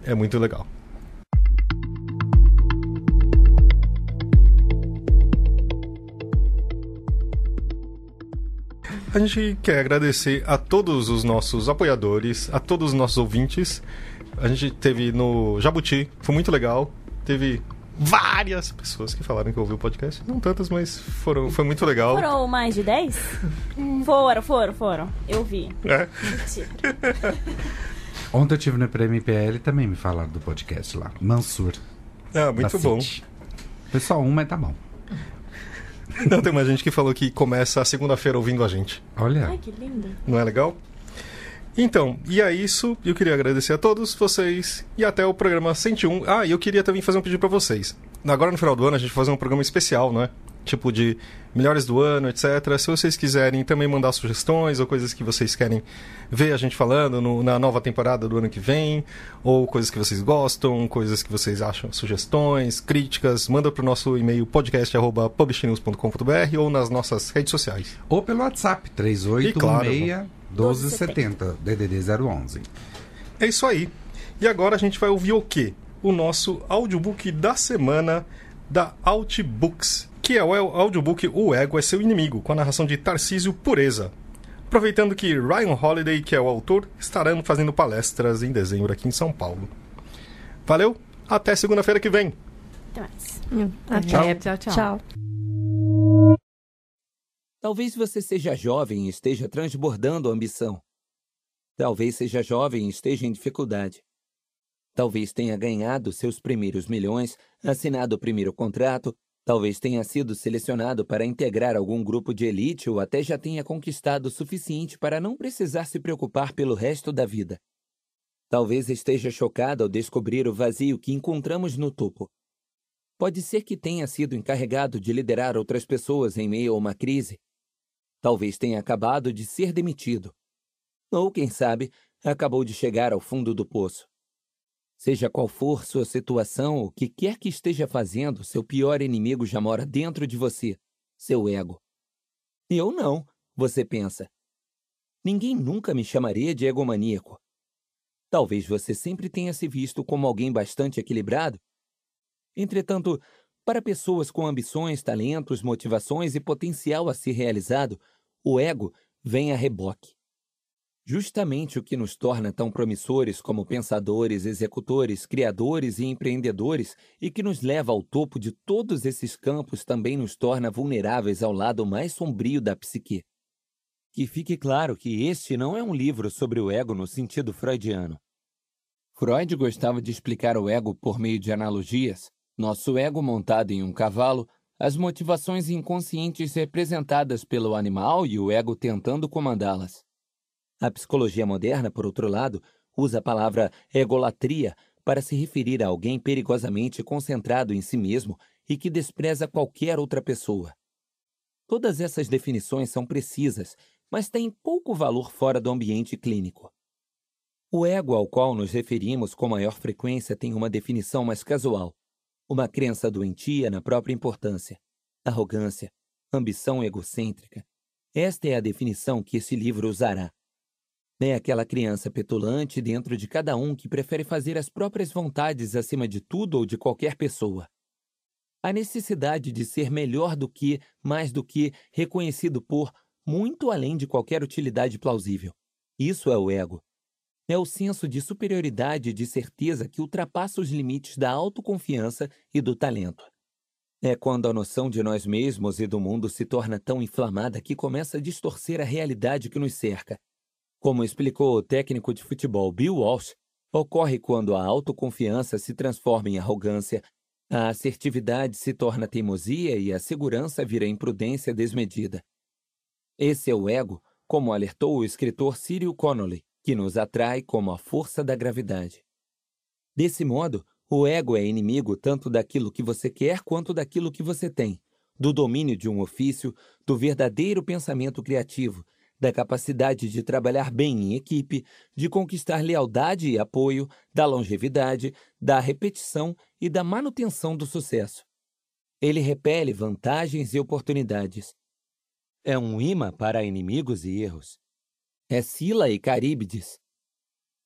É muito legal. A gente quer agradecer a todos os nossos apoiadores, a todos os nossos ouvintes. A gente teve no Jabuti, foi muito legal. Teve várias pessoas que falaram que ouviu o podcast. Não tantas, mas foram, foi muito legal. Foram mais de 10? foram, foram, foram. Eu vi. É. Mentira. Ontem eu tive no e também me falaram do podcast lá. Mansur. Ah, muito bom. City. Foi só um, mas tá bom. Não, tem uma gente que falou que começa a segunda-feira ouvindo a gente. Olha. Ai, que lindo. Não é legal? Então, e é isso. Eu queria agradecer a todos vocês e até o programa 101. Ah, e eu queria também fazer um pedido pra vocês. Agora no final do ano a gente vai fazer um programa especial, né? Tipo de melhores do ano, etc. Se vocês quiserem também mandar sugestões ou coisas que vocês querem ver a gente falando no- na nova temporada do ano que vem, ou coisas que vocês gostam, coisas que vocês acham, sugestões, críticas, manda pro nosso e-mail podcast@publishnews.com.br ou nas nossas redes sociais. Ou pelo WhatsApp, E claro, 3816 1270, DDD 011. É isso aí. E agora a gente vai ouvir o quê? O nosso audiobook da semana da Outbooks, que é o audiobook O Ego é Seu Inimigo, com a narração de Tarcísio Pureza. Aproveitando que Ryan Holiday, que é o autor, estará fazendo palestras em dezembro aqui em São Paulo. Valeu, até segunda-feira que vem. Até mais. Até. Tchau, tchau. Tchau. Talvez você seja jovem e esteja transbordando ambição. Talvez seja jovem e esteja em dificuldade. Talvez tenha ganhado seus primeiros milhões, assinado o primeiro contrato, talvez tenha sido selecionado para integrar algum grupo de elite ou até já tenha conquistado o suficiente para não precisar se preocupar pelo resto da vida. Talvez esteja chocado ao descobrir o vazio que encontramos no topo. Pode ser que tenha sido encarregado de liderar outras pessoas em meio a uma crise. Talvez tenha acabado de ser demitido. Ou, quem sabe, acabou de chegar ao fundo do poço. Seja qual for sua situação, o que quer que esteja fazendo, seu pior inimigo já mora dentro de você, seu ego. Eu não, você pensa. Ninguém nunca me chamaria de egomaníaco. Talvez você sempre tenha se visto como alguém bastante equilibrado. Entretanto, para pessoas com ambições, talentos, motivações e potencial a ser realizado, o ego vem a reboque. Justamente o que nos torna tão promissores como pensadores, executores, criadores e empreendedores e que nos leva ao topo de todos esses campos também nos torna vulneráveis ao lado mais sombrio da psique. Que fique claro que este não é um livro sobre o ego no sentido freudiano. Freud gostava de explicar o ego por meio de analogias. Nosso ego montado em um cavalo, as motivações inconscientes representadas pelo animal e o ego tentando comandá-las. A psicologia moderna, por outro lado, usa a palavra egolatria para se referir a alguém perigosamente concentrado em si mesmo e que despreza qualquer outra pessoa. Todas essas definições são precisas, mas têm pouco valor fora do ambiente clínico. O ego ao qual nos referimos com maior frequência tem uma definição mais casual, uma crença doentia na própria importância, arrogância, ambição egocêntrica. Esta é a definição que esse livro usará. É aquela criança petulante dentro de cada um que prefere fazer as próprias vontades acima de tudo ou de qualquer pessoa. A necessidade de ser melhor do que, mais do que, reconhecido por, muito além de qualquer utilidade plausível. Isso é o ego. É o senso de superioridade e de certeza que ultrapassa os limites da autoconfiança e do talento. É quando a noção de nós mesmos e do mundo se torna tão inflamada que começa a distorcer a realidade que nos cerca. Como explicou o técnico de futebol Bill Walsh, ocorre quando a autoconfiança se transforma em arrogância, a assertividade se torna teimosia e a segurança vira imprudência desmedida. Esse é o ego, como alertou o escritor Cyril Connolly, que nos atrai como a força da gravidade. Desse modo, o ego é inimigo tanto daquilo que você quer quanto daquilo que você tem, do domínio de um ofício, do verdadeiro pensamento criativo, da capacidade de trabalhar bem em equipe, de conquistar lealdade e apoio, da longevidade, da repetição e da manutenção do sucesso. Ele repele vantagens e oportunidades. É um imã para inimigos e erros. É Sila e Caríbides.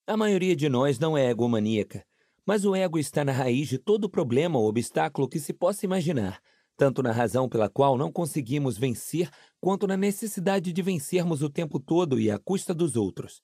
A maioria de nós não é egomaníaca, mas o ego está na raiz de todo problema ou obstáculo que se possa imaginar, tanto na razão pela qual não conseguimos vencer, quanto na necessidade de vencermos o tempo todo e à custa dos outros.